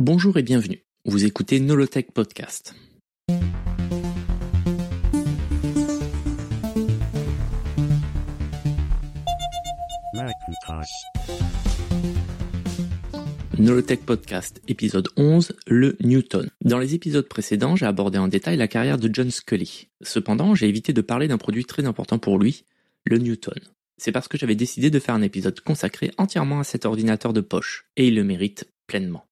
Bonjour et bienvenue. Vous écoutez Nolotech Podcast. Nolotech Podcast, épisode 11, le Newton. Dans les épisodes précédents, j'ai abordé en détail la carrière de John Scully. Cependant, j'ai évité de parler d'un produit très important pour lui, le Newton. C'est parce que j'avais décidé de faire un épisode consacré entièrement à cet ordinateur de poche, et il le mérite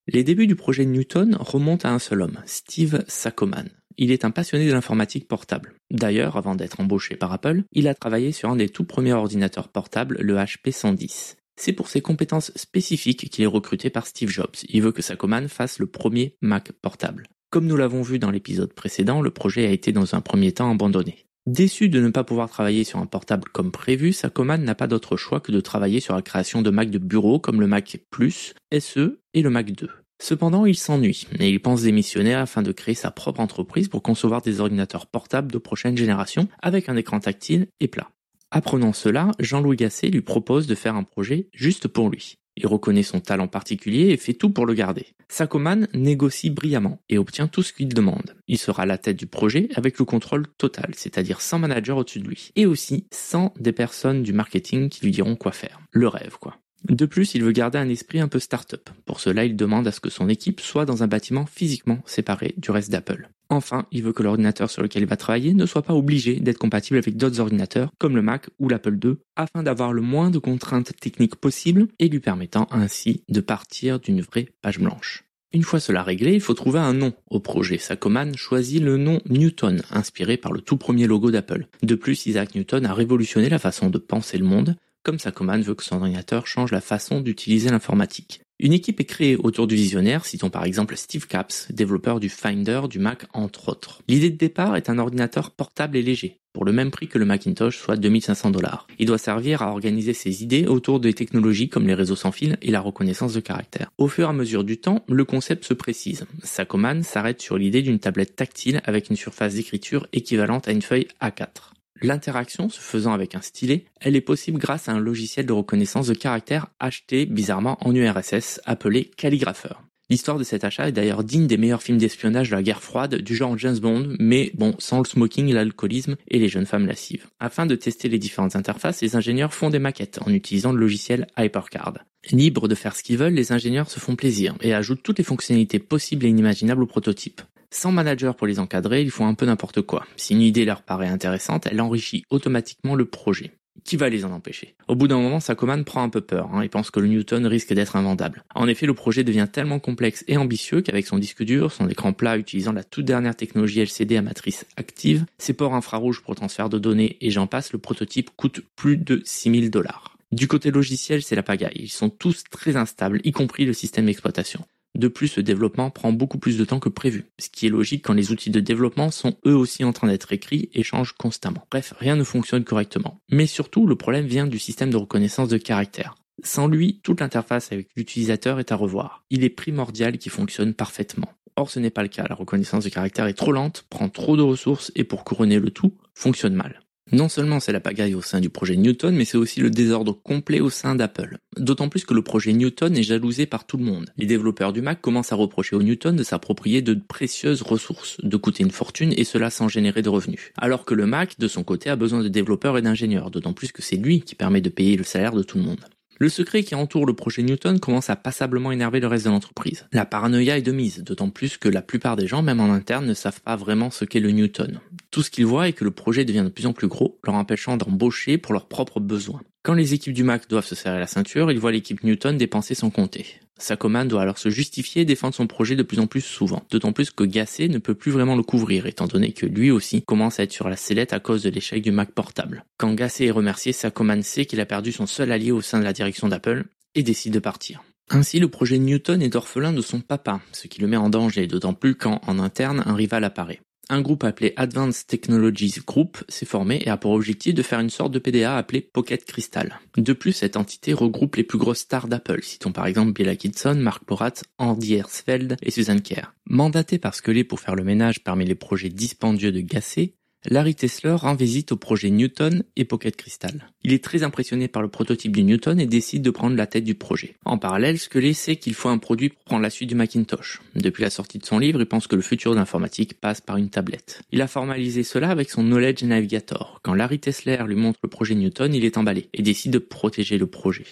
Les débuts du projet Newton remontent à un seul homme, Steve Sakoman. Il est un passionné de l'informatique portable. D'ailleurs, avant d'être embauché par Apple, il a travaillé sur un des tout premiers ordinateurs portables, le HP 110. C'est pour ses compétences spécifiques qu'il est recruté par Steve Jobs. Il veut que Sakoman fasse le premier Mac portable. Comme nous l'avons vu dans l'épisode précédent, le projet a été dans un premier temps abandonné. Déçu de ne pas pouvoir travailler sur un portable comme prévu, Sakoman n'a pas d'autre choix que de travailler sur la création de Mac de bureau comme le Mac Plus, SE et le Mac 2. Cependant, il s'ennuie et il pense démissionner afin de créer sa propre entreprise pour concevoir des ordinateurs portables de prochaine génération avec un écran tactile et plat. Apprenant cela, Jean-Louis Gasset lui propose de faire un projet juste pour lui. Il reconnaît son talent particulier et fait tout pour le garder. Sakoman négocie brillamment et obtient tout ce qu'il demande. Il sera à la tête du projet avec le contrôle total, c'est-à-dire sans manager au-dessus de lui. Et aussi sans des personnes du marketing qui lui diront quoi faire. Le rêve, quoi. De plus, il veut garder un esprit un peu start-up. Pour cela, il demande à ce que son équipe soit dans un bâtiment physiquement séparé du reste d'Apple. Enfin, il veut que l'ordinateur sur lequel il va travailler ne soit pas obligé d'être compatible avec d'autres ordinateurs comme le Mac ou l'Apple II afin d'avoir le moins de contraintes techniques possibles et lui permettant ainsi de partir d'une vraie page blanche. Une fois cela réglé, il faut trouver un nom au projet. Sakoman choisit le nom Newton, inspiré par le tout premier logo d'Apple. De plus, Isaac Newton a révolutionné la façon de penser le monde, comme Sakoman veut que son ordinateur change la façon d'utiliser l'informatique. Une équipe est créée autour du visionnaire, citons par exemple Steve Capps, développeur du Finder, du Mac entre autres. L'idée de départ est un ordinateur portable et léger, pour le même prix que le Macintosh, soit 2500 dollars. Il doit servir à organiser ses idées autour des technologies comme les réseaux sans fil et la reconnaissance de caractère. Au fur et à mesure du temps, le concept se précise. Sakoman s'arrête sur l'idée d'une tablette tactile avec une surface d'écriture équivalente à une feuille A4. L'interaction se faisant avec un stylet, elle est possible grâce à un logiciel de reconnaissance de caractère acheté bizarrement en URSS appelé Calligrapheur. L'histoire de cet achat est d'ailleurs digne des meilleurs films d'espionnage de la guerre froide du genre James Bond, mais bon, sans le smoking, l'alcoolisme et les jeunes femmes lascives. Afin de tester les différentes interfaces, les ingénieurs font des maquettes en utilisant le logiciel HyperCard. Libres de faire ce qu'ils veulent, les ingénieurs se font plaisir et ajoutent toutes les fonctionnalités possibles et inimaginables au prototype. Sans manager pour les encadrer, ils font un peu n'importe quoi. Si une idée leur paraît intéressante, elle enrichit automatiquement le projet. Qui va les en empêcher? Au bout d'un moment, sa commande prend un peu peur hein, et pense que le Newton risque d'être invendable. En effet, le projet devient tellement complexe et ambitieux qu'avec son disque dur, son écran plat utilisant la toute dernière technologie LCD à matrice active, ses ports infrarouges pour transfert de données et j'en passe, le prototype coûte plus de 6000 dollars. Du côté logiciel, c'est la pagaille. Ils sont tous très instables, y compris le système d'exploitation. De plus, le développement prend beaucoup plus de temps que prévu, ce qui est logique quand les outils de développement sont eux aussi en train d'être écrits et changent constamment. Bref, rien ne fonctionne correctement. Mais surtout, le problème vient du système de reconnaissance de caractère. Sans lui, toute l'interface avec l'utilisateur est à revoir. Il est primordial qu'il fonctionne parfaitement. Or, ce n'est pas le cas. La reconnaissance de caractère est trop lente, prend trop de ressources et pour couronner le tout, fonctionne mal. Non seulement c'est la pagaille au sein du projet Newton, mais c'est aussi le désordre complet au sein d'Apple. D'autant plus que le projet Newton est jalousé par tout le monde. Les développeurs du Mac commencent à reprocher au Newton de s'approprier de précieuses ressources, de coûter une fortune et cela sans générer de revenus. Alors que le Mac, de son côté, a besoin de développeurs et d'ingénieurs, d'autant plus que c'est lui qui permet de payer le salaire de tout le monde. Le secret qui entoure le projet Newton commence à passablement énerver le reste de l'entreprise. La paranoïa est de mise, d'autant plus que la plupart des gens, même en interne, ne savent pas vraiment ce qu'est le Newton. Tout ce qu'ils voient est que le projet devient de plus en plus gros, leur empêchant d'embaucher pour leurs propres besoins. Quand les équipes du Mac doivent se serrer la ceinture, ils voient l'équipe Newton dépenser sans compter. Sakoman doit alors se justifier et défendre son projet de plus en plus souvent. D'autant plus que Gasset ne peut plus vraiment le couvrir, étant donné que lui aussi commence à être sur la sellette à cause de l'échec du Mac portable. Quand Gasset est remercié, Sakoman sait qu'il a perdu son seul allié au sein de la direction d'Apple et décide de partir. Ainsi, le projet Newton est orphelin de son papa, ce qui le met en danger, d'autant plus quand, en interne, un rival apparaît un groupe appelé Advanced Technologies Group s'est formé et a pour objectif de faire une sorte de PDA appelé Pocket Crystal. De plus, cette entité regroupe les plus grosses stars d'Apple, citons par exemple Bill Atkinson, Mark Porat, Andy Hersfeld et Susan Kerr. Mandatée par Scully pour faire le ménage parmi les projets dispendieux de Gasset, Larry Tesler rend visite au projet Newton et Pocket Crystal. Il est très impressionné par le prototype du Newton et décide de prendre la tête du projet. En parallèle, Scully sait qu'il faut un produit pour prendre la suite du Macintosh. Depuis la sortie de son livre, il pense que le futur de l'informatique passe par une tablette. Il a formalisé cela avec son Knowledge Navigator. Quand Larry Tesler lui montre le projet Newton, il est emballé et décide de protéger le projet.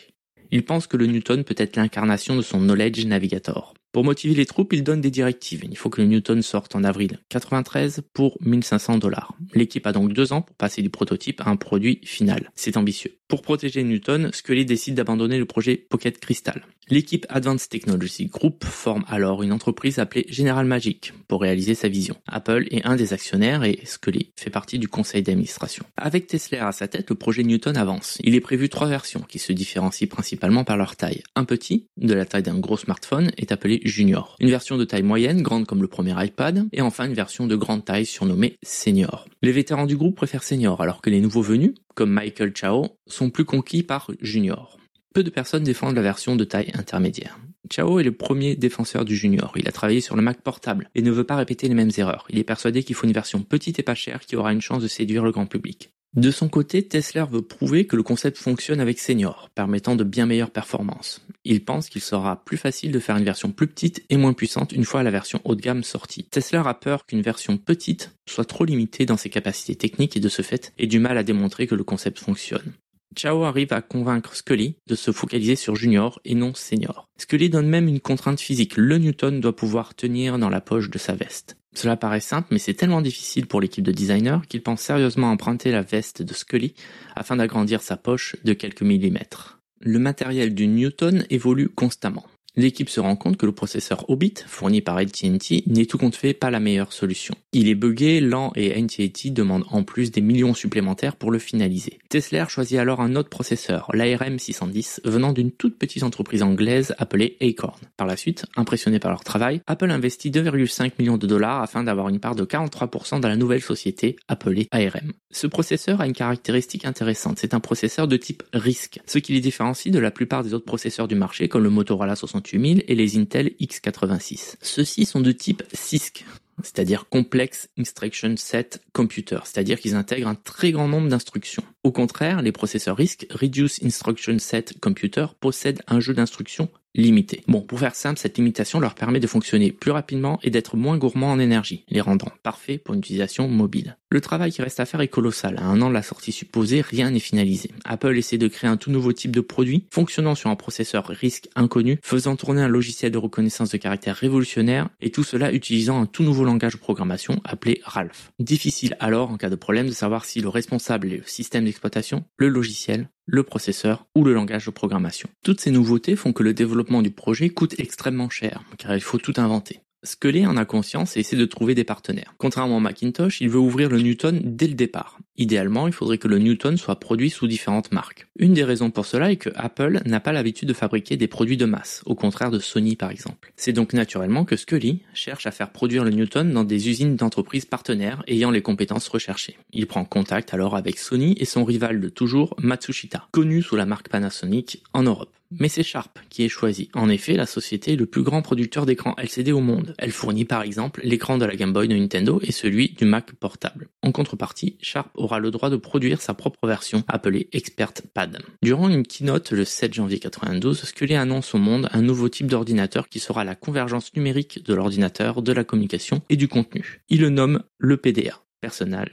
Il pense que le Newton peut être l'incarnation de son Knowledge Navigator. Pour motiver les troupes, il donne des directives. Il faut que le Newton sorte en avril 93 pour 1500 dollars. L'équipe a donc deux ans pour passer du prototype à un produit final. C'est ambitieux. Pour protéger Newton, Scully décide d'abandonner le projet Pocket Crystal. L'équipe Advanced Technology Group forme alors une entreprise appelée General Magic pour réaliser sa vision. Apple est un des actionnaires et Scully fait partie du conseil d'administration. Avec Tesla à sa tête, le projet Newton avance. Il est prévu trois versions qui se différencient principalement par leur taille. Un petit, de la taille d'un gros smartphone, est appelé Junior. Une version de taille moyenne, grande comme le premier iPad, et enfin une version de grande taille surnommée Senior. Les vétérans du groupe préfèrent Senior, alors que les nouveaux venus, comme Michael Chao, sont plus conquis par Junior. Peu de personnes défendent la version de taille intermédiaire. Chao est le premier défenseur du junior. Il a travaillé sur le Mac portable et ne veut pas répéter les mêmes erreurs. Il est persuadé qu'il faut une version petite et pas chère qui aura une chance de séduire le grand public. De son côté, Tesla veut prouver que le concept fonctionne avec Senior, permettant de bien meilleures performances. Il pense qu'il sera plus facile de faire une version plus petite et moins puissante une fois la version haut de gamme sortie. Tesla a peur qu'une version petite soit trop limitée dans ses capacités techniques et de ce fait ait du mal à démontrer que le concept fonctionne. Chao arrive à convaincre Scully de se focaliser sur Junior et non Senior. Scully donne même une contrainte physique. Le Newton doit pouvoir tenir dans la poche de sa veste. Cela paraît simple, mais c'est tellement difficile pour l'équipe de designers qu'ils pensent sérieusement emprunter la veste de Scully afin d'agrandir sa poche de quelques millimètres. Le matériel du Newton évolue constamment. L'équipe se rend compte que le processeur Hobbit, fourni par AT&T, n'est tout compte fait pas la meilleure solution. Il est buggé, lent et AT&T demande en plus des millions supplémentaires pour le finaliser. Tesla choisit alors un autre processeur, l'ARM 610, venant d'une toute petite entreprise anglaise appelée Acorn. Par la suite, impressionné par leur travail, Apple investit 2,5 millions de dollars afin d'avoir une part de 43% dans la nouvelle société appelée ARM. Ce processeur a une caractéristique intéressante, c'est un processeur de type RISC, ce qui les différencie de la plupart des autres processeurs du marché comme le Motorola 68000 et les Intel x86. Ceux-ci sont de type CISC, c'est-à-dire Complex Instruction Set Computer, c'est-à-dire qu'ils intègrent un très grand nombre d'instructions. Au contraire, les processeurs RISC, Reduce Instruction Set Computer, possèdent un jeu d'instructions limité. Bon, pour faire simple, cette limitation leur permet de fonctionner plus rapidement et d'être moins gourmands en énergie, les rendant parfaits pour une utilisation mobile. Le travail qui reste à faire est colossal. À un an de la sortie supposée, rien n'est finalisé. Apple essaie de créer un tout nouveau type de produit, fonctionnant sur un processeur risque inconnu, faisant tourner un logiciel de reconnaissance de caractère révolutionnaire, et tout cela utilisant un tout nouveau langage de programmation appelé Ralph. Difficile alors, en cas de problème, de savoir si le responsable est le système d'exploitation, le logiciel, le processeur ou le langage de programmation. Toutes ces nouveautés font que le développement du projet coûte extrêmement cher, car il faut tout inventer. Scully en a conscience et essaie de trouver des partenaires. Contrairement à Macintosh, il veut ouvrir le Newton dès le départ. Idéalement, il faudrait que le Newton soit produit sous différentes marques. Une des raisons pour cela est que Apple n'a pas l'habitude de fabriquer des produits de masse, au contraire de Sony par exemple. C'est donc naturellement que Scully cherche à faire produire le Newton dans des usines d'entreprises partenaires ayant les compétences recherchées. Il prend contact alors avec Sony et son rival de toujours, Matsushita, connu sous la marque Panasonic en Europe. Mais c'est Sharp qui est choisi. En effet, la société est le plus grand producteur d'écrans LCD au monde. Elle fournit par exemple l'écran de la Game Boy de Nintendo et celui du Mac portable. En contrepartie, Sharp aura le droit de produire sa propre version appelée Expert Pad. Durant une keynote le 7 janvier 92, Scully annonce au monde un nouveau type d'ordinateur qui sera la convergence numérique de l'ordinateur, de la communication et du contenu. Il le nomme le PDA.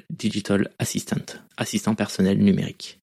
Digital Assistant, assistant personnel.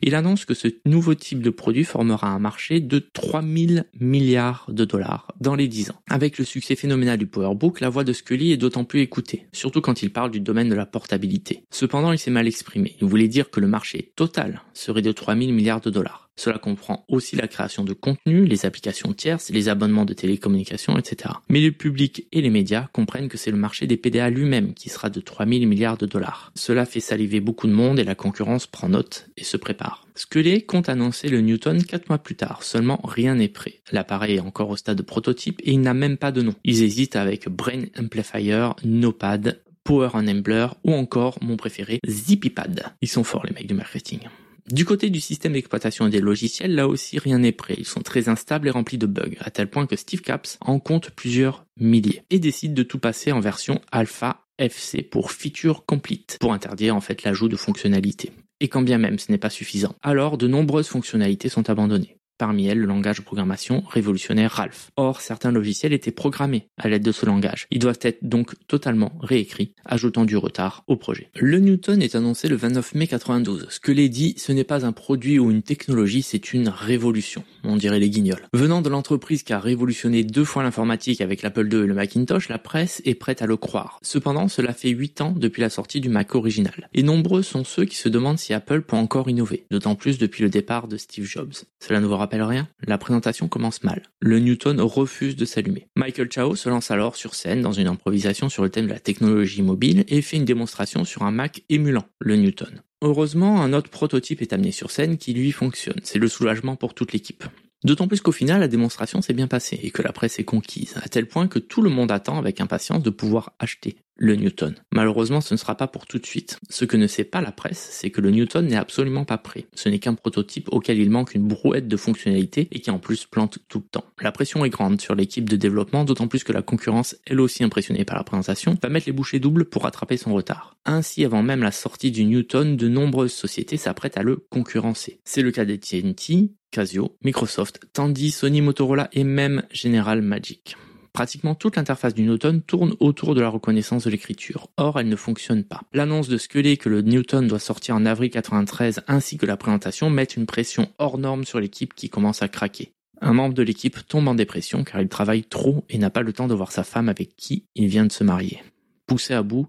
Il annonce que ce nouveau type de produit formera un marché de 3000 milliards de dollars dans les 10 ans. Avec le succès phénoménal du PowerBook, la voix de Scully est d'autant plus écoutée, surtout quand il parle du domaine de la portabilité. Cependant, il s'est mal exprimé. Il voulait dire que le marché total serait de 3000 milliards de dollars. Cela comprend aussi la création de contenu, les applications tierces, les abonnements de télécommunications, etc. Mais le public et les médias comprennent que c'est le marché des PDA lui-même qui sera de 3000 milliards de dollars. Cela fait saliver beaucoup de monde et la concurrence prend note et se prépare. Scully compte annoncer le Newton 4 mois plus tard, seulement rien n'est prêt. L'appareil est encore au stade de prototype et il n'a même pas de nom. Ils hésitent avec Brain Amplifier, Nopad, Power Enabler ou encore mon préféré ZippyPad. Ils sont forts les mecs du marketing. Du côté du système d'exploitation des logiciels, là aussi rien n'est prêt. Ils sont très instables et remplis de bugs, à tel point que Steve Caps en compte plusieurs milliers et décide de tout passer en version alpha FC pour Feature Complete, pour interdire en fait l'ajout de fonctionnalités. Et quand bien même ce n'est pas suffisant, alors de nombreuses fonctionnalités sont abandonnées parmi elles le langage de programmation révolutionnaire Ralph. Or, certains logiciels étaient programmés à l'aide de ce langage. Ils doivent être donc totalement réécrits, ajoutant du retard au projet. Le Newton est annoncé le 29 mai 92. Ce que l'est dit, ce n'est pas un produit ou une technologie, c'est une révolution, on dirait les guignols. Venant de l'entreprise qui a révolutionné deux fois l'informatique avec l'Apple II et le Macintosh, la presse est prête à le croire. Cependant, cela fait 8 ans depuis la sortie du Mac original. Et nombreux sont ceux qui se demandent si Apple peut encore innover, d'autant plus depuis le départ de Steve Jobs. Cela ne vous rappelle rien La présentation commence mal. Le Newton refuse de s'allumer. Michael Chao se lance alors sur scène dans une improvisation sur le thème de la technologie mobile et fait une démonstration sur un Mac émulant le Newton. Heureusement, un autre prototype est amené sur scène qui lui fonctionne. C'est le soulagement pour toute l'équipe. D'autant plus qu'au final, la démonstration s'est bien passée et que la presse est conquise, à tel point que tout le monde attend avec impatience de pouvoir acheter le Newton. Malheureusement, ce ne sera pas pour tout de suite. Ce que ne sait pas la presse, c'est que le Newton n'est absolument pas prêt. Ce n'est qu'un prototype auquel il manque une brouette de fonctionnalités et qui en plus plante tout le temps. La pression est grande sur l'équipe de développement, d'autant plus que la concurrence, elle aussi impressionnée par la présentation, va mettre les bouchées doubles pour rattraper son retard. Ainsi, avant même la sortie du Newton, de nombreuses sociétés s'apprêtent à le concurrencer. C'est le cas d'AT&T, Casio, Microsoft, Tandy, Sony, Motorola et même General Magic. Pratiquement toute l'interface du Newton tourne autour de la reconnaissance de l'écriture. Or, elle ne fonctionne pas. L'annonce de Scully que le Newton doit sortir en avril 93 ainsi que la présentation mettent une pression hors norme sur l'équipe qui commence à craquer. Un membre de l'équipe tombe en dépression car il travaille trop et n'a pas le temps de voir sa femme avec qui il vient de se marier. Poussé à bout,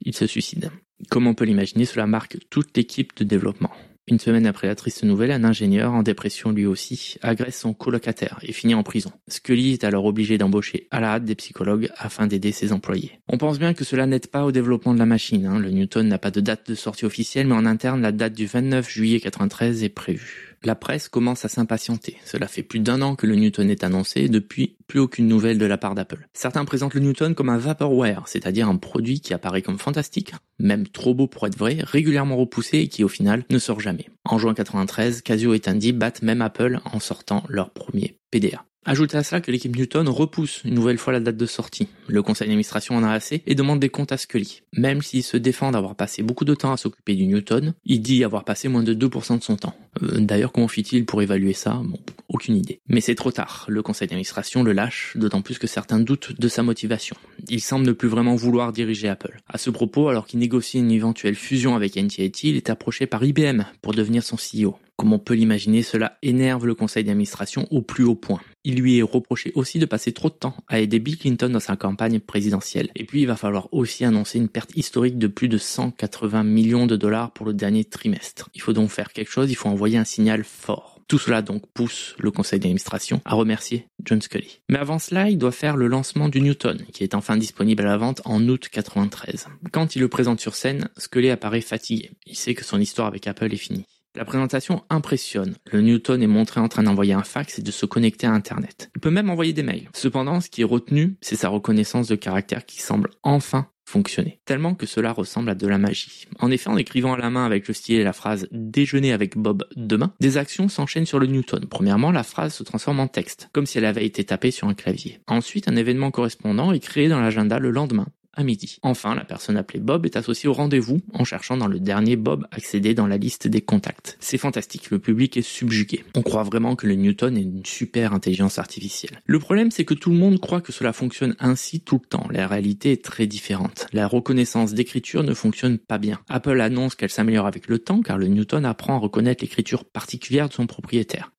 il se suicide. Comme on peut l'imaginer, cela marque toute l'équipe de développement. Une semaine après la triste nouvelle, un ingénieur, en dépression lui aussi, agresse son colocataire et finit en prison. Scully est alors obligé d'embaucher à la hâte des psychologues afin d'aider ses employés. On pense bien que cela n'aide pas au développement de la machine. Hein. Le Newton n'a pas de date de sortie officielle, mais en interne, la date du 29 juillet 93 est prévue. La presse commence à s'impatienter. Cela fait plus d'un an que le Newton est annoncé depuis plus aucune nouvelle de la part d'Apple. Certains présentent le Newton comme un vaporware, c'est-à-dire un produit qui apparaît comme fantastique, même trop beau pour être vrai, régulièrement repoussé et qui au final ne sort jamais. En juin 93, Casio et Tandy battent même Apple en sortant leur premier PDA. Ajoutez à cela que l'équipe Newton repousse une nouvelle fois la date de sortie. Le conseil d'administration en a assez et demande des comptes à Scully. Même s'il se défend d'avoir passé beaucoup de temps à s'occuper du Newton, il dit avoir passé moins de 2% de son temps. Euh, d'ailleurs, comment fit-il pour évaluer ça? Bon, aucune idée. Mais c'est trop tard. Le conseil d'administration le lâche, d'autant plus que certains doutent de sa motivation. Il semble ne plus vraiment vouloir diriger Apple. À ce propos, alors qu'il négocie une éventuelle fusion avec NTT, il est approché par IBM pour devenir son CEO. Comme on peut l'imaginer, cela énerve le conseil d'administration au plus haut point. Il lui est reproché aussi de passer trop de temps à aider Bill Clinton dans sa campagne présidentielle. Et puis il va falloir aussi annoncer une perte historique de plus de 180 millions de dollars pour le dernier trimestre. Il faut donc faire quelque chose, il faut envoyer un signal fort. Tout cela donc pousse le conseil d'administration à remercier John Scully. Mais avant cela, il doit faire le lancement du Newton, qui est enfin disponible à la vente en août 93. Quand il le présente sur scène, Scully apparaît fatigué. Il sait que son histoire avec Apple est finie. La présentation impressionne. Le Newton est montré en train d'envoyer un fax et de se connecter à Internet. Il peut même envoyer des mails. Cependant, ce qui est retenu, c'est sa reconnaissance de caractère qui semble enfin fonctionner. Tellement que cela ressemble à de la magie. En effet, en écrivant à la main avec le style et la phrase déjeuner avec Bob demain, des actions s'enchaînent sur le Newton. Premièrement, la phrase se transforme en texte, comme si elle avait été tapée sur un clavier. Ensuite, un événement correspondant est créé dans l'agenda le lendemain, à midi. Enfin, la personne appelée Bob est associée au rendez-vous en cherchant dans le dernier Bob accédé dans la liste des contacts. C'est fantastique, le public est subjugué. On croit vraiment que le Newton est une super intelligence artificielle. Le problème, c'est que tout le monde croit que cela fonctionne ainsi tout le temps. La réalité est très différente. La reconnaissance d'écriture ne fonctionne pas bien. Apple annonce qu'elle s'améliore avec le temps car le Newton apprend à reconnaître l'écriture particulière de son propriétaire.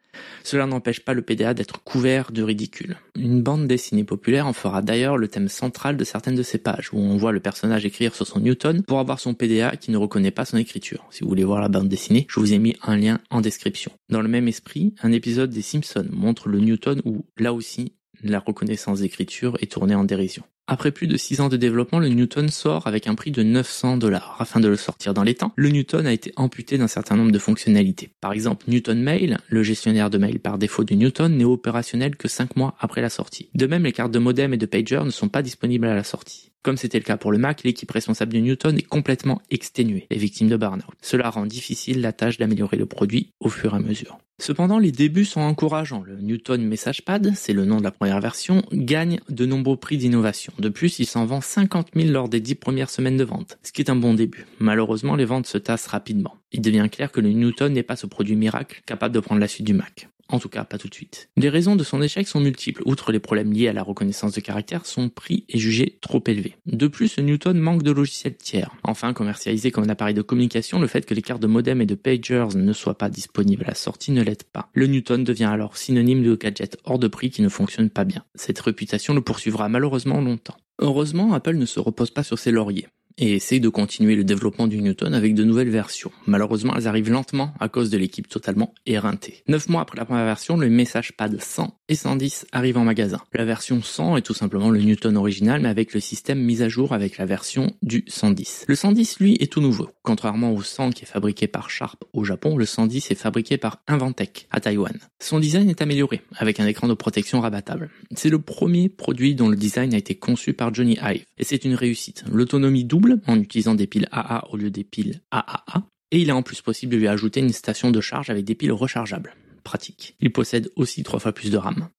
Cela n'empêche pas le PDA d'être couvert de ridicule. Une bande dessinée populaire en fera d'ailleurs le thème central de certaines de ses pages, où on voit le personnage écrire sur son Newton pour avoir son PDA qui ne reconnaît pas son écriture. Si vous voulez voir la bande dessinée, je vous ai mis un lien en description. Dans le même esprit, un épisode des Simpsons montre le Newton où, là aussi, la reconnaissance d'écriture est tournée en dérision. Après plus de 6 ans de développement, le Newton sort avec un prix de 900 dollars. Afin de le sortir dans les temps, le Newton a été amputé d'un certain nombre de fonctionnalités. Par exemple, Newton Mail, le gestionnaire de mail par défaut du Newton, n'est opérationnel que 5 mois après la sortie. De même, les cartes de modem et de pager ne sont pas disponibles à la sortie. Comme c'était le cas pour le Mac, l'équipe responsable du Newton est complètement exténuée et victime de burn-out. Cela rend difficile la tâche d'améliorer le produit au fur et à mesure. Cependant, les débuts sont encourageants. Le Newton MessagePad, c'est le nom de la première version, gagne de nombreux prix d'innovation. De plus, il s'en vend 50 000 lors des 10 premières semaines de vente, ce qui est un bon début. Malheureusement, les ventes se tassent rapidement. Il devient clair que le Newton n'est pas ce produit miracle capable de prendre la suite du Mac. En tout cas, pas tout de suite. Les raisons de son échec sont multiples. Outre les problèmes liés à la reconnaissance de caractère, son prix est jugé trop élevé. De plus, Newton manque de logiciels tiers. Enfin, commercialisé comme un appareil de communication, le fait que les cartes de modem et de pagers ne soient pas disponibles à la sortie ne l'aide pas. Le Newton devient alors synonyme de gadget hors de prix qui ne fonctionne pas bien. Cette réputation le poursuivra malheureusement longtemps. Heureusement, Apple ne se repose pas sur ses lauriers et essaye de continuer le développement du Newton avec de nouvelles versions. Malheureusement, elles arrivent lentement à cause de l'équipe totalement éreintée. Neuf mois après la première version, le message pad 100 et 110 arrivent en magasin. La version 100 est tout simplement le Newton original, mais avec le système mis à jour avec la version du 110. Le 110, lui, est tout nouveau. Contrairement au 100 qui est fabriqué par Sharp au Japon, le 110 est fabriqué par Inventec à Taïwan. Son design est amélioré, avec un écran de protection rabattable. C'est le premier produit dont le design a été conçu par Johnny Ive, et c'est une réussite. L'autonomie double en utilisant des piles AA au lieu des piles AAA. Et il est en plus possible de lui ajouter une station de charge avec des piles rechargeables. Pratique. Il possède aussi trois fois plus de RAM.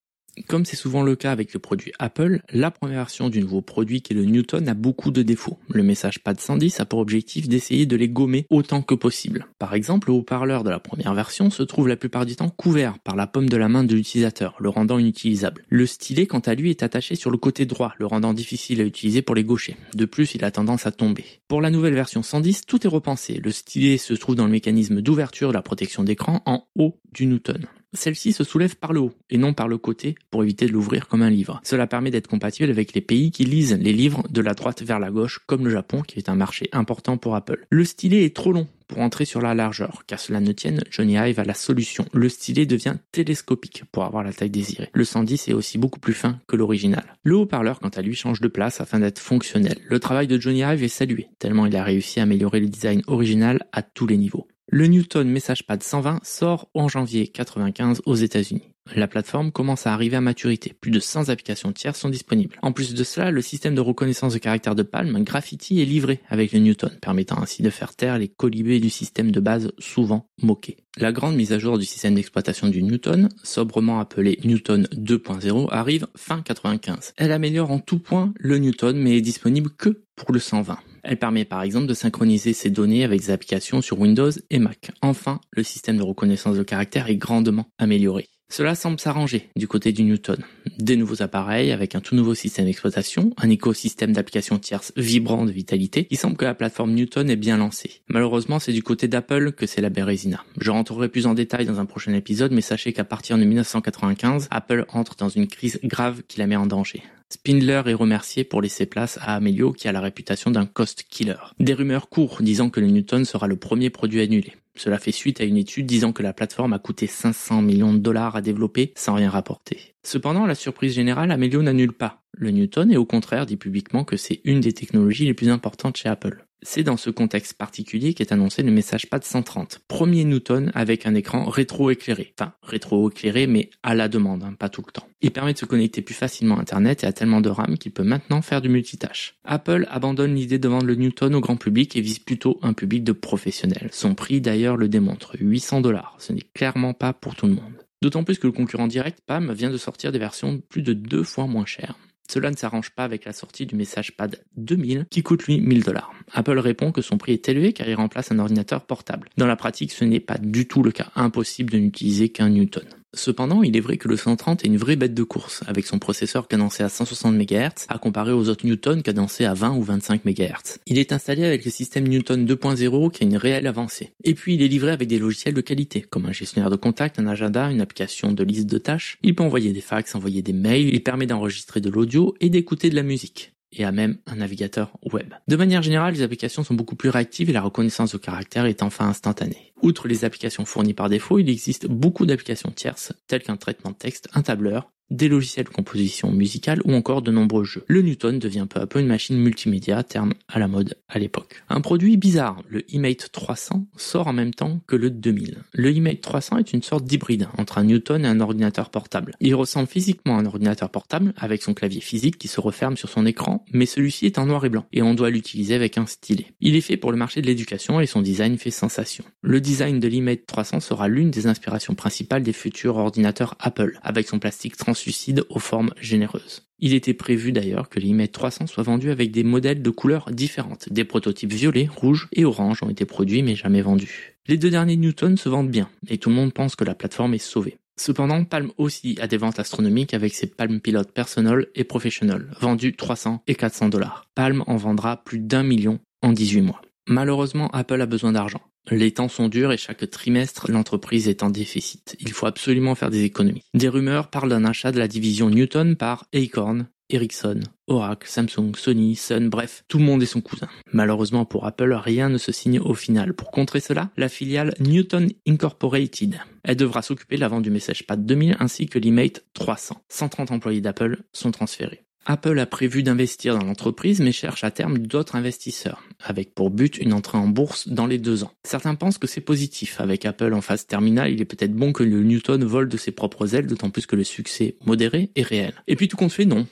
Comme c'est souvent le cas avec le produit Apple, la première version du nouveau produit qui est le Newton a beaucoup de défauts. Le message PAD 110 a pour objectif d'essayer de les gommer autant que possible. Par exemple, le haut-parleur de la première version se trouve la plupart du temps couvert par la paume de la main de l'utilisateur, le rendant inutilisable. Le stylet, quant à lui, est attaché sur le côté droit, le rendant difficile à utiliser pour les gauchers. De plus, il a tendance à tomber. Pour la nouvelle version 110, tout est repensé. Le stylet se trouve dans le mécanisme d'ouverture de la protection d'écran en haut du Newton. Celle-ci se soulève par le haut et non par le côté pour éviter de l'ouvrir comme un livre. Cela permet d'être compatible avec les pays qui lisent les livres de la droite vers la gauche comme le Japon qui est un marché important pour Apple. Le stylet est trop long pour entrer sur la largeur. Car cela ne tienne, Johnny Ive a la solution. Le stylet devient télescopique pour avoir la taille désirée. Le 110 est aussi beaucoup plus fin que l'original. Le haut-parleur, quant à lui, change de place afin d'être fonctionnel. Le travail de Johnny Ive est salué, tellement il a réussi à améliorer le design original à tous les niveaux. Le Newton MessagePad 120 sort en janvier 95 aux États-Unis. La plateforme commence à arriver à maturité. Plus de 100 applications tiers sont disponibles. En plus de cela, le système de reconnaissance de caractère de Palm, Graffiti, est livré avec le Newton, permettant ainsi de faire taire les colibés du système de base souvent moqués. La grande mise à jour du système d'exploitation du Newton, sobrement appelé Newton 2.0, arrive fin 95. Elle améliore en tout point le Newton, mais est disponible que pour le 120. Elle permet par exemple de synchroniser ces données avec des applications sur Windows et Mac. Enfin, le système de reconnaissance de caractère est grandement amélioré. Cela semble s'arranger du côté du Newton. Des nouveaux appareils avec un tout nouveau système d'exploitation, un écosystème d'applications tierces vibrant de vitalité, il semble que la plateforme Newton est bien lancée. Malheureusement, c'est du côté d'Apple que c'est la bérésina. Je rentrerai plus en détail dans un prochain épisode, mais sachez qu'à partir de 1995, Apple entre dans une crise grave qui la met en danger. Spindler est remercié pour laisser place à Amelio qui a la réputation d'un cost killer. Des rumeurs courent disant que le Newton sera le premier produit annulé. Cela fait suite à une étude disant que la plateforme a coûté 500 millions de dollars à développer sans rien rapporter. Cependant, la surprise générale, Amelio n'annule pas le Newton et au contraire dit publiquement que c'est une des technologies les plus importantes chez Apple. C'est dans ce contexte particulier qu'est annoncé le message PAD 130, premier Newton avec un écran rétro-éclairé. Enfin, rétro-éclairé mais à la demande, hein, pas tout le temps. Il permet de se connecter plus facilement à Internet et a tellement de RAM qu'il peut maintenant faire du multitâche. Apple abandonne l'idée de vendre le Newton au grand public et vise plutôt un public de professionnels. Son prix d'ailleurs le démontre, 800 dollars. Ce n'est clairement pas pour tout le monde. D'autant plus que le concurrent direct, PAM, vient de sortir des versions plus de deux fois moins chères. Cela ne s'arrange pas avec la sortie du message pad 2000 qui coûte lui 1000 dollars. Apple répond que son prix est élevé car il remplace un ordinateur portable. Dans la pratique, ce n'est pas du tout le cas. Impossible de n'utiliser qu'un Newton. Cependant, il est vrai que le 130 est une vraie bête de course, avec son processeur cadencé à 160 MHz, à comparer aux autres Newton cadencés à 20 ou 25 MHz. Il est installé avec le système Newton 2.0 qui a une réelle avancée. Et puis il est livré avec des logiciels de qualité, comme un gestionnaire de contact, un agenda, une application de liste de tâches. Il peut envoyer des fax, envoyer des mails, il permet d'enregistrer de l'audio et d'écouter de la musique et à même un navigateur web. De manière générale, les applications sont beaucoup plus réactives et la reconnaissance de caractère est enfin instantanée. Outre les applications fournies par défaut, il existe beaucoup d'applications tierces, telles qu'un traitement de texte, un tableur des logiciels de composition musicale ou encore de nombreux jeux. Le Newton devient peu à peu une machine multimédia, terme à la mode à l'époque. Un produit bizarre, le eMate 300, sort en même temps que le 2000. Le eMate 300 est une sorte d'hybride entre un Newton et un ordinateur portable. Il ressemble physiquement à un ordinateur portable avec son clavier physique qui se referme sur son écran, mais celui-ci est en noir et blanc et on doit l'utiliser avec un stylet. Il est fait pour le marché de l'éducation et son design fait sensation. Le design de l'eMate 300 sera l'une des inspirations principales des futurs ordinateurs Apple, avec son plastique translucide aux formes généreuses. Il était prévu d'ailleurs que l'IMET 300 soit vendu avec des modèles de couleurs différentes. Des prototypes violets, rouges et orange ont été produits mais jamais vendus. Les deux derniers Newton se vendent bien et tout le monde pense que la plateforme est sauvée. Cependant, Palm aussi a des ventes astronomiques avec ses Palm Pilot Personal et Professional, vendus 300 et 400 dollars. Palm en vendra plus d'un million en 18 mois. Malheureusement, Apple a besoin d'argent. Les temps sont durs et chaque trimestre, l'entreprise est en déficit. Il faut absolument faire des économies. Des rumeurs parlent d'un achat de la division Newton par Acorn, Ericsson, Oracle, Samsung, Sony, Sun, bref, tout le monde est son cousin. Malheureusement pour Apple, rien ne se signe au final. Pour contrer cela, la filiale Newton Incorporated. Elle devra s'occuper de la vente du MessagePad 2000 ainsi que l'eMate 300. 130 employés d'Apple sont transférés. Apple a prévu d'investir dans l'entreprise mais cherche à terme d'autres investisseurs, avec pour but une entrée en bourse dans les deux ans. Certains pensent que c'est positif. Avec Apple en phase terminale, il est peut-être bon que le Newton vole de ses propres ailes, d'autant plus que le succès modéré est réel. Et puis tout compte fait, non.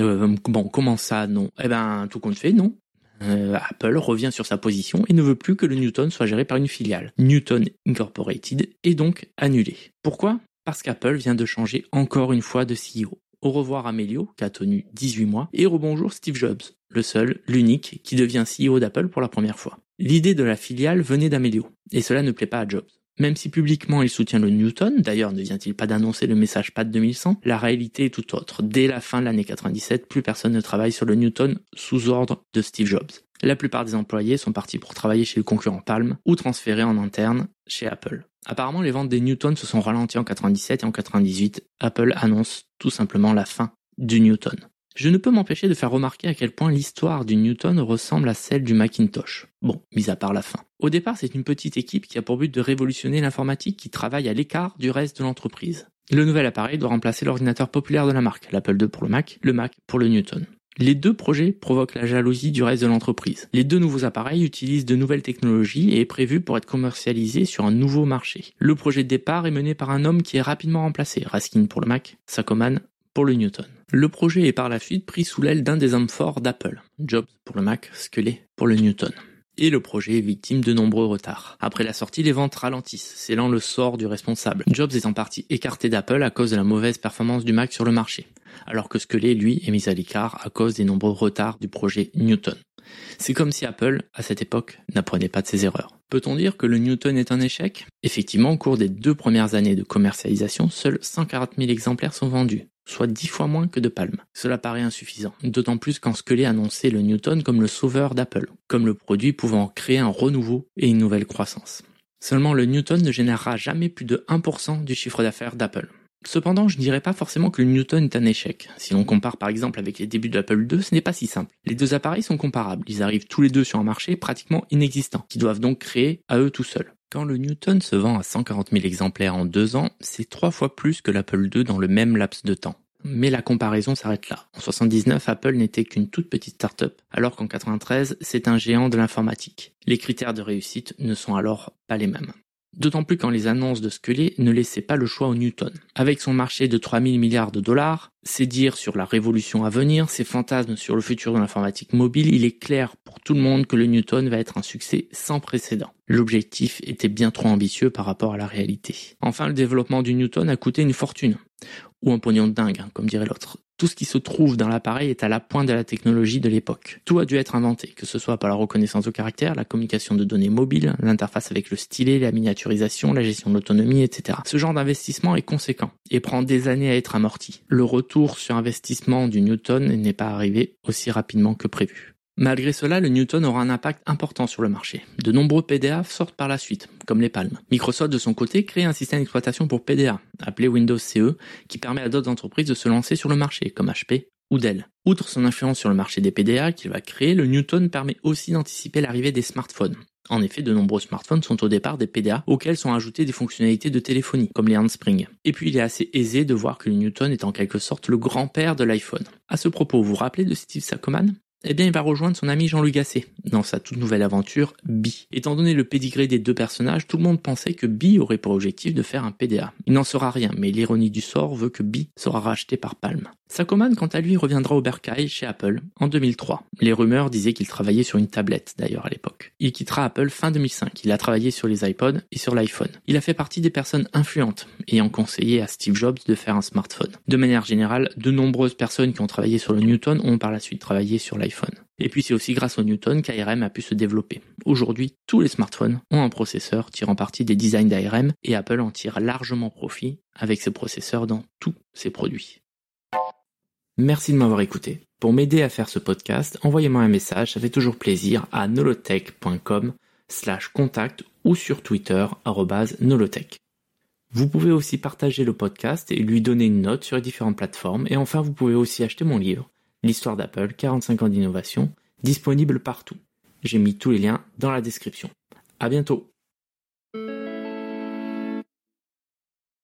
Euh, bon, comment ça, non? Eh ben, tout compte fait, non. Euh, Apple revient sur sa position et ne veut plus que le Newton soit géré par une filiale. Newton Incorporated est donc annulé. Pourquoi? Parce qu'Apple vient de changer encore une fois de CEO. Au revoir Amelio, qui a tenu 18 mois, et rebonjour Steve Jobs, le seul, l'unique, qui devient CEO d'Apple pour la première fois. L'idée de la filiale venait d'Amelio, et cela ne plaît pas à Jobs. Même si publiquement il soutient le Newton, d'ailleurs ne vient-il pas d'annoncer le message PAD 2100, la réalité est tout autre. Dès la fin de l'année 97, plus personne ne travaille sur le Newton sous ordre de Steve Jobs. La plupart des employés sont partis pour travailler chez le concurrent Palm ou transférés en interne chez Apple. Apparemment, les ventes des Newton se sont ralenties en 97 et en 98. Apple annonce tout simplement la fin du Newton. Je ne peux m'empêcher de faire remarquer à quel point l'histoire du Newton ressemble à celle du Macintosh. Bon, mis à part la fin. Au départ, c'est une petite équipe qui a pour but de révolutionner l'informatique qui travaille à l'écart du reste de l'entreprise. Le nouvel appareil doit remplacer l'ordinateur populaire de la marque, l'Apple II pour le Mac, le Mac pour le Newton. Les deux projets provoquent la jalousie du reste de l'entreprise. Les deux nouveaux appareils utilisent de nouvelles technologies et est prévu pour être commercialisé sur un nouveau marché. Le projet de départ est mené par un homme qui est rapidement remplacé, Raskin pour le Mac, Sakoman pour le Newton. Le projet est par la suite pris sous l'aile d'un des hommes forts d'Apple, Jobs pour le Mac, Scully pour le Newton et le projet est victime de nombreux retards. Après la sortie, les ventes ralentissent, scellant le sort du responsable. Jobs est en partie écarté d'Apple à cause de la mauvaise performance du Mac sur le marché, alors que Scully, lui, est mis à l'écart à cause des nombreux retards du projet Newton. C'est comme si Apple, à cette époque, n'apprenait pas de ses erreurs. Peut-on dire que le Newton est un échec? Effectivement, au cours des deux premières années de commercialisation, seuls 140 000 exemplaires sont vendus, soit dix fois moins que de Palm. Cela paraît insuffisant, d'autant plus quand Scully annonçait le Newton comme le sauveur d'Apple, comme le produit pouvant créer un renouveau et une nouvelle croissance. Seulement le Newton ne générera jamais plus de 1% du chiffre d'affaires d'Apple. Cependant, je ne dirais pas forcément que le Newton est un échec. Si l'on compare par exemple avec les débuts de l'Apple II, ce n'est pas si simple. Les deux appareils sont comparables, ils arrivent tous les deux sur un marché pratiquement inexistant, qui doivent donc créer à eux tout seuls. Quand le Newton se vend à 140 000 exemplaires en deux ans, c'est trois fois plus que l'Apple II dans le même laps de temps. Mais la comparaison s'arrête là. En 79, Apple n'était qu'une toute petite start-up, alors qu'en 93, c'est un géant de l'informatique. Les critères de réussite ne sont alors pas les mêmes. D'autant plus quand les annonces de Scully ne laissaient pas le choix au Newton. Avec son marché de 3000 milliards de dollars, ses dires sur la révolution à venir, ses fantasmes sur le futur de l'informatique mobile, il est clair pour tout le monde que le Newton va être un succès sans précédent. L'objectif était bien trop ambitieux par rapport à la réalité. Enfin, le développement du Newton a coûté une fortune. Ou un pognon de dingue, hein, comme dirait l'autre. Tout ce qui se trouve dans l'appareil est à la pointe de la technologie de l'époque. Tout a dû être inventé, que ce soit par la reconnaissance de caractère, la communication de données mobiles, l'interface avec le stylet, la miniaturisation, la gestion de l'autonomie, etc. Ce genre d'investissement est conséquent et prend des années à être amorti. Le retour sur investissement du Newton n'est pas arrivé aussi rapidement que prévu. Malgré cela, le Newton aura un impact important sur le marché. De nombreux PDA sortent par la suite, comme les palmes. Microsoft, de son côté, crée un système d'exploitation pour PDA, appelé Windows CE, qui permet à d'autres entreprises de se lancer sur le marché, comme HP ou Dell. Outre son influence sur le marché des PDA qu'il va créer, le Newton permet aussi d'anticiper l'arrivée des smartphones. En effet, de nombreux smartphones sont au départ des PDA auxquels sont ajoutées des fonctionnalités de téléphonie, comme les handspring. Et puis il est assez aisé de voir que le Newton est en quelque sorte le grand-père de l'iPhone. À ce propos, vous vous rappelez de Steve Sakoman? Eh bien, il va rejoindre son ami Jean-Louis Gasset dans sa toute nouvelle aventure Bi. Étant donné le pédigré des deux personnages, tout le monde pensait que Bi aurait pour objectif de faire un PDA. Il n'en sera rien, mais l'ironie du sort veut que Bi sera racheté par Palm. Sakoman, quant à lui, reviendra au bercail chez Apple en 2003. Les rumeurs disaient qu'il travaillait sur une tablette, d'ailleurs, à l'époque. Il quittera Apple fin 2005. Il a travaillé sur les iPods et sur l'iPhone. Il a fait partie des personnes influentes, ayant conseillé à Steve Jobs de faire un smartphone. De manière générale, de nombreuses personnes qui ont travaillé sur le Newton ont par la suite travaillé sur l'iPhone. Et puis c'est aussi grâce au Newton qu'ARM a pu se développer. Aujourd'hui, tous les smartphones ont un processeur tirant parti des designs d'ARM et Apple en tire largement profit avec ses processeurs dans tous ses produits. Merci de m'avoir écouté. Pour m'aider à faire ce podcast, envoyez-moi un message, ça fait toujours plaisir, à nolotech.com slash contact ou sur Twitter, nolotech. Vous pouvez aussi partager le podcast et lui donner une note sur les différentes plateformes. Et enfin, vous pouvez aussi acheter mon livre, L'histoire d'Apple, 45 ans d'innovation, disponible partout. J'ai mis tous les liens dans la description. À bientôt!